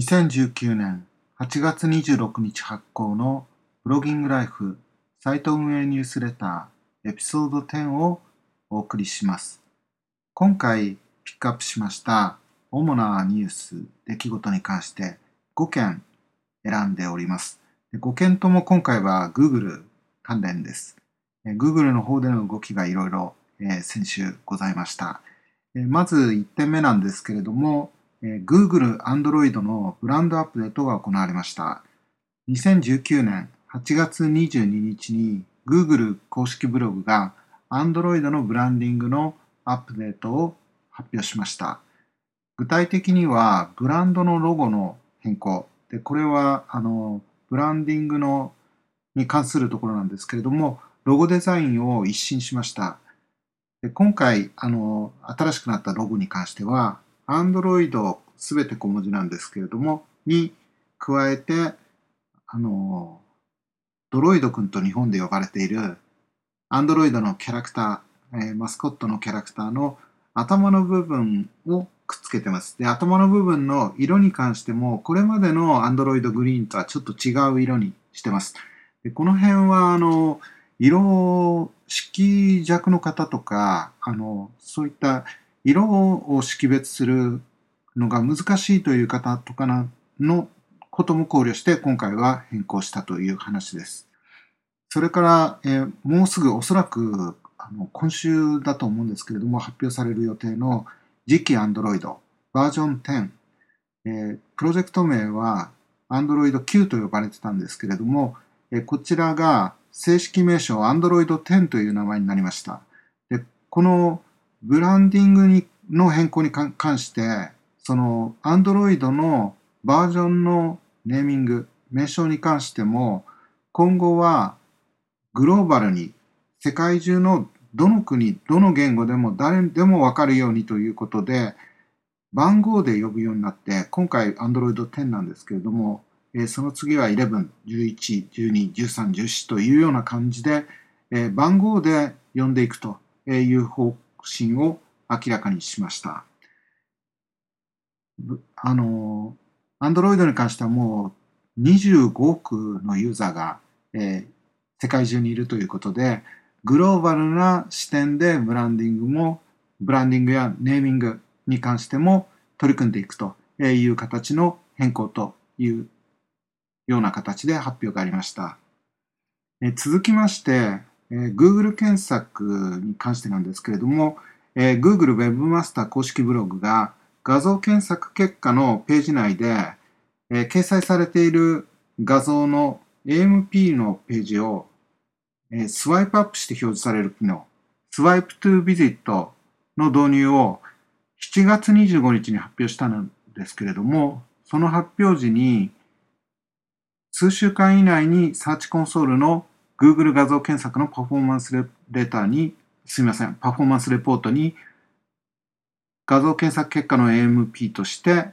2019年8月26日発行のブロギングライフサイト運営ニュースレターエピソード10をお送りします。今回ピックアップしました主なニュース、出来事に関して5件選んでおります。5件とも今回は Google 関連です。Google の方での動きがいろいろ先週ございました。まず1点目なんですけれども、えー、Google Android のブランドアップデートが行われました。2019年8月22日に Google 公式ブログが Android のブランディングのアップデートを発表しました。具体的にはブランドのロゴの変更。で、これはあのブランディングのに関するところなんですけれども、ロゴデザインを一新しました。で今回あの、新しくなったロゴに関しては、Android すべて小文字なんですけれども、に加えて、あの、ドロイド君と日本で呼ばれている Android のキャラクター、えー、マスコットのキャラクターの頭の部分をくっつけてます。で、頭の部分の色に関しても、これまでの Android グリーンとはちょっと違う色にしてます。でこの辺は、あの、色色弱の方とか、あの、そういった色を識別するのが難しいという方とかのことも考慮して今回は変更したという話です。それから、えー、もうすぐおそらくあの今週だと思うんですけれども発表される予定の次期 Android バージョン10、えー、プロジェクト名は Android 9と呼ばれてたんですけれども、えー、こちらが正式名称 Android 10という名前になりました。でこのブランディングにの変更に関して、その Android のバージョンのネーミング、名称に関しても、今後はグローバルに世界中のどの国、どの言語でも誰でもわかるようにということで、番号で呼ぶようになって、今回 Android 10なんですけれども、えその次は11、11、12、13、14というような感じで、え番号で呼んでいくという方針を明らかにしました。あの、Android に関してはもう25億のユーザーが、えー、世界中にいるということで、グローバルな視点でブランディングも、ブランディングやネーミングに関しても取り組んでいくという形の変更というような形で発表がありました。え続きまして、えー、Google 検索に関してなんですけれども、えー、Google Webmaster 公式ブログが画像検索結果のページ内で、えー、掲載されている画像の AMP のページを、えー、スワイプアップして表示される機能、Swipe to Visit の導入を7月25日に発表したのですけれども、その発表時に数週間以内にサーチコンソールの Google 画像検索のパフォーマンスレターに、すみません、パフォーマンスレポートに画像検索結果の AMP として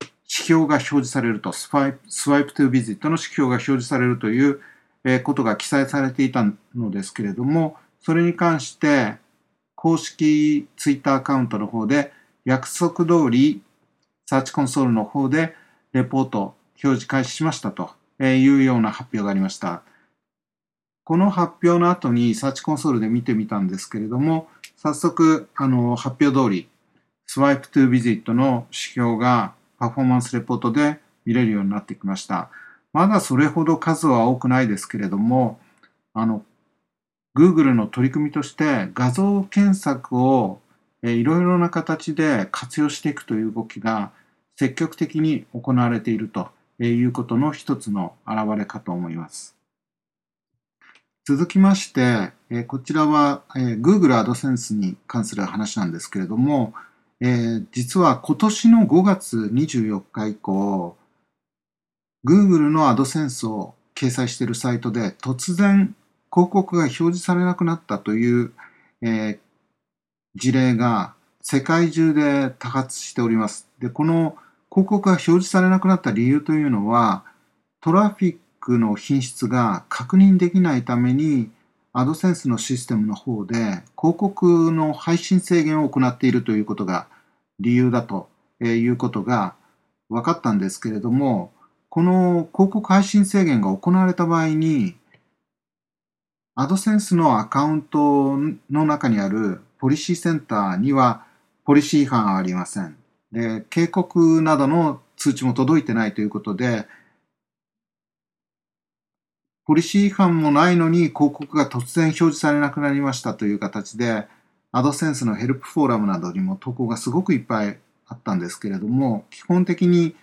指標が表示されると、スワイプ Swipe to Visit の指標が表示されるということが記載されていたのですけれども、それに関して公式 Twitter アカウントの方で約束通りサーチコンソールの方でレポート表示開始しましたというような発表がありました。この発表の後にサーチコンソールで見てみたんですけれども、早速、あの、発表通り、Swipe to Visit の指標がパフォーマンスレポートで見れるようになってきました。まだそれほど数は多くないですけれども、あの、Google の取り組みとして画像検索をいろいろな形で活用していくという動きが積極的に行われているということの一つの表れかと思います。続きまして、えこちらは、え Google AdSense に関する話なんですけれども、え実は今年の5月24日以降、Google の AdSense を掲載しているサイトで突然広告が表示されなくなったという、え事例が世界中で多発しております。で、この広告が表示されなくなった理由というのは、トラフィックの品質が確認できないために、アドセンスのシステムの方で広告の配信制限を行っているということが理由だということが分かったんですけれども、この広告配信制限が行われた場合に、アドセンスのアカウントの中にあるポリシーセンターにはポリシー違反はありません。で、警告などの通知も届いてないということで、ポリシー違反もないのに広告が突然表示されなくなりましたという形で、アドセンスのヘルプフォーラムなどにも投稿がすごくいっぱいあったんですけれども、基本的に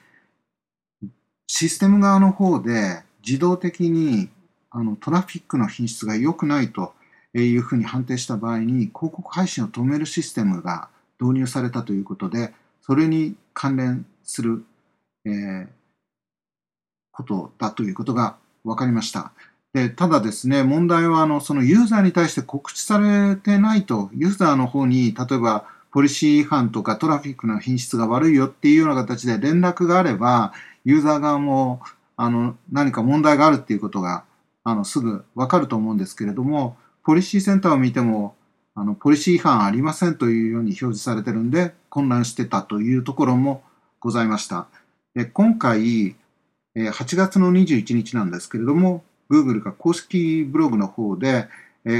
システム側の方で自動的にあのトラフィックの品質が良くないというふうに判定した場合に広告配信を止めるシステムが導入されたということで、それに関連する、えー、ことだということが分かりました。でただですね、問題はあのそのユーザーに対して告知されてないと、ユーザーの方に例えばポリシー違反とかトラフィックの品質が悪いよっていうような形で連絡があれば、ユーザー側もあの何か問題があるっていうことがあのすぐわかると思うんですけれども、ポリシーセンターを見ても、あのポリシー違反ありませんというように表示されてるんで、混乱してたというところもございました。で今回、8月の21日なんですけれども、Google が公式ブログの方で、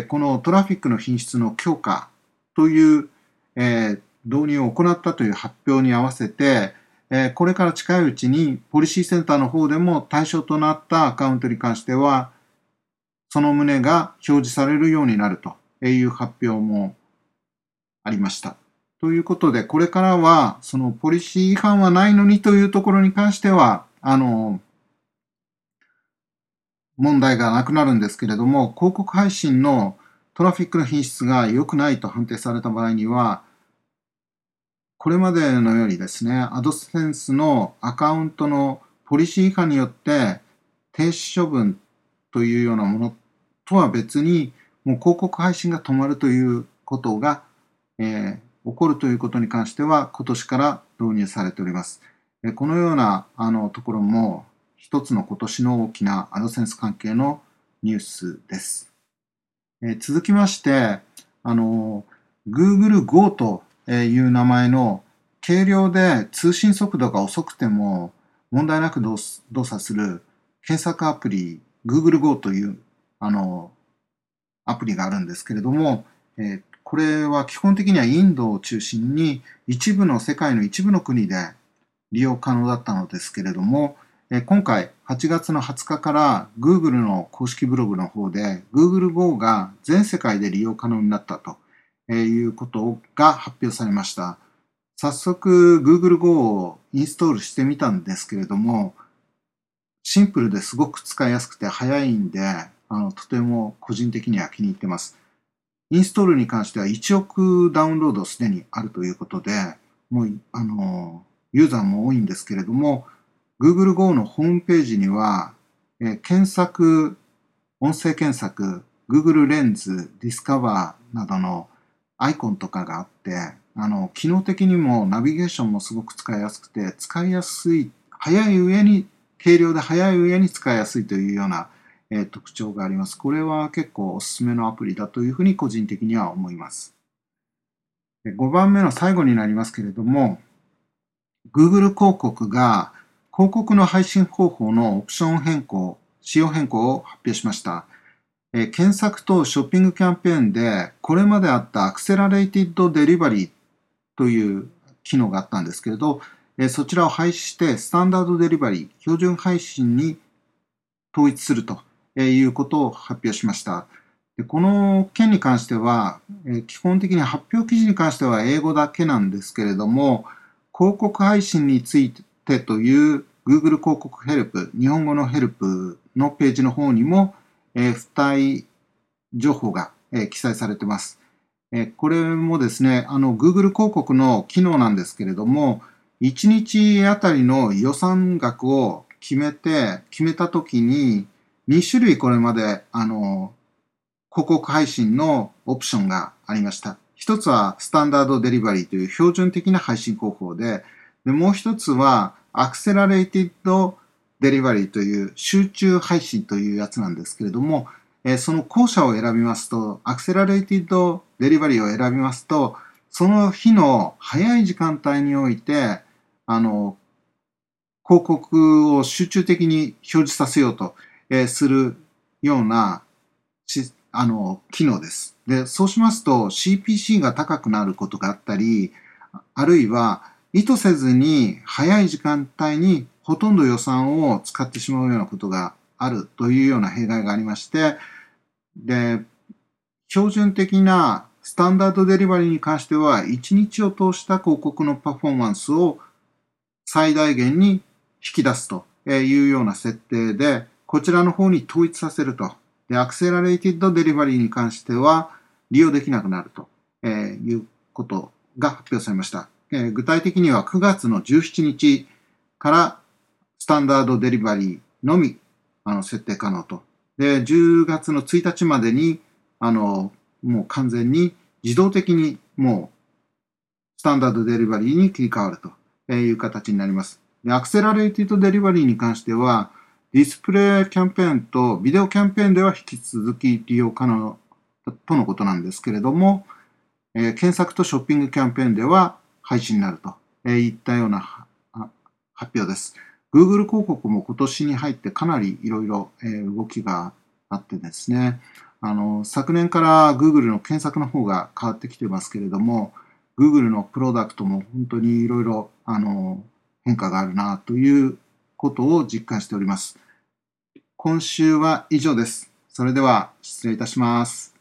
このトラフィックの品質の強化という、導入を行ったという発表に合わせて、これから近いうちにポリシーセンターの方でも対象となったアカウントに関しては、その旨が表示されるようになるという発表もありました。ということで、これからは、そのポリシー違反はないのにというところに関しては、あの、問題がなくなるんですけれども、広告配信のトラフィックの品質が良くないと判定された場合には、これまでのようにですね、アドセンスのアカウントのポリシー違反によって停止処分というようなものとは別に、もう広告配信が止まるということが、えー、起こるということに関しては、今年から導入されております。このようなあのところも、一つの今年の大きなアドセンス関係のニュースです。え続きまして、あの、Google Go という名前の軽量で通信速度が遅くても問題なく動作する検索アプリ Google Go というあのアプリがあるんですけれども、えこれは基本的にはインドを中心に一部の世界の一部の国で利用可能だったのですけれども、今回8月の20日から Google の公式ブログの方で Google Go が全世界で利用可能になったということが発表されました。早速 Google Go をインストールしてみたんですけれどもシンプルですごく使いやすくて早いんであのとても個人的には気に入ってます。インストールに関しては1億ダウンロードすでにあるということでもうあのユーザーも多いんですけれども Google Go のホームページには、えー、検索、音声検索、Google レンズ、Discover などのアイコンとかがあって、あの、機能的にもナビゲーションもすごく使いやすくて、使いやすい、早い上に、軽量で早い上に使いやすいというような、えー、特徴があります。これは結構おすすめのアプリだというふうに個人的には思います。5番目の最後になりますけれども、Google 広告が広告の配信方法のオプション変更、仕様変更を発表しました。え検索とショッピングキャンペーンで、これまであったアクセラレイティッドデリバリーという機能があったんですけれど、えそちらを廃止してスタンダードデリバリー、標準配信に統一するということを発表しました。でこの件に関しては、え基本的に発表記事に関しては英語だけなんですけれども、広告配信についててという Google 広告ヘルプ、日本語のヘルプのページの方にも、えー、付帯情報が、えー、記載されています。え、これもですね、あの Google 広告の機能なんですけれども、1日あたりの予算額を決めて、決めたときに、2種類これまで、あの、広告配信のオプションがありました。一つはスタンダードデリバリーという標準的な配信方法で、でもう一つは、アクセラレイティッドデリバリーという集中配信というやつなんですけれども、えその後者を選びますと、アクセラレイティッドデリバリーを選びますと、その日の早い時間帯において、あの、広告を集中的に表示させようと、えするようなしあの機能です。で、そうしますと CPC が高くなることがあったり、あるいは意図せずに早い時間帯にほとんど予算を使ってしまうようなことがあるというような弊害がありまして、で、標準的なスタンダードデリバリーに関しては、1日を通した広告のパフォーマンスを最大限に引き出すというような設定で、こちらの方に統一させると。で、アクセラレイティッドデリバリーに関しては利用できなくなるということが発表されました。え具体的には9月の17日からスタンダードデリバリーのみあの設定可能と。で、10月の1日までに、あの、もう完全に自動的にもうスタンダードデリバリーに切り替わるという形になります。でアクセラレイティドデリバリーに関しては、ディスプレイキャンペーンとビデオキャンペーンでは引き続き利用可能とのことなんですけれども、え、検索とショッピングキャンペーンでは廃止になるといったような発表です。Google 広告も今年に入ってかなりいろいろ動きがあってですね、あの昨年から Google の検索の方が変わってきてますけれども、Google のプロダクトも本当にいろいろ変化があるなということを実感しております。今週は以上です。それでは失礼いたします。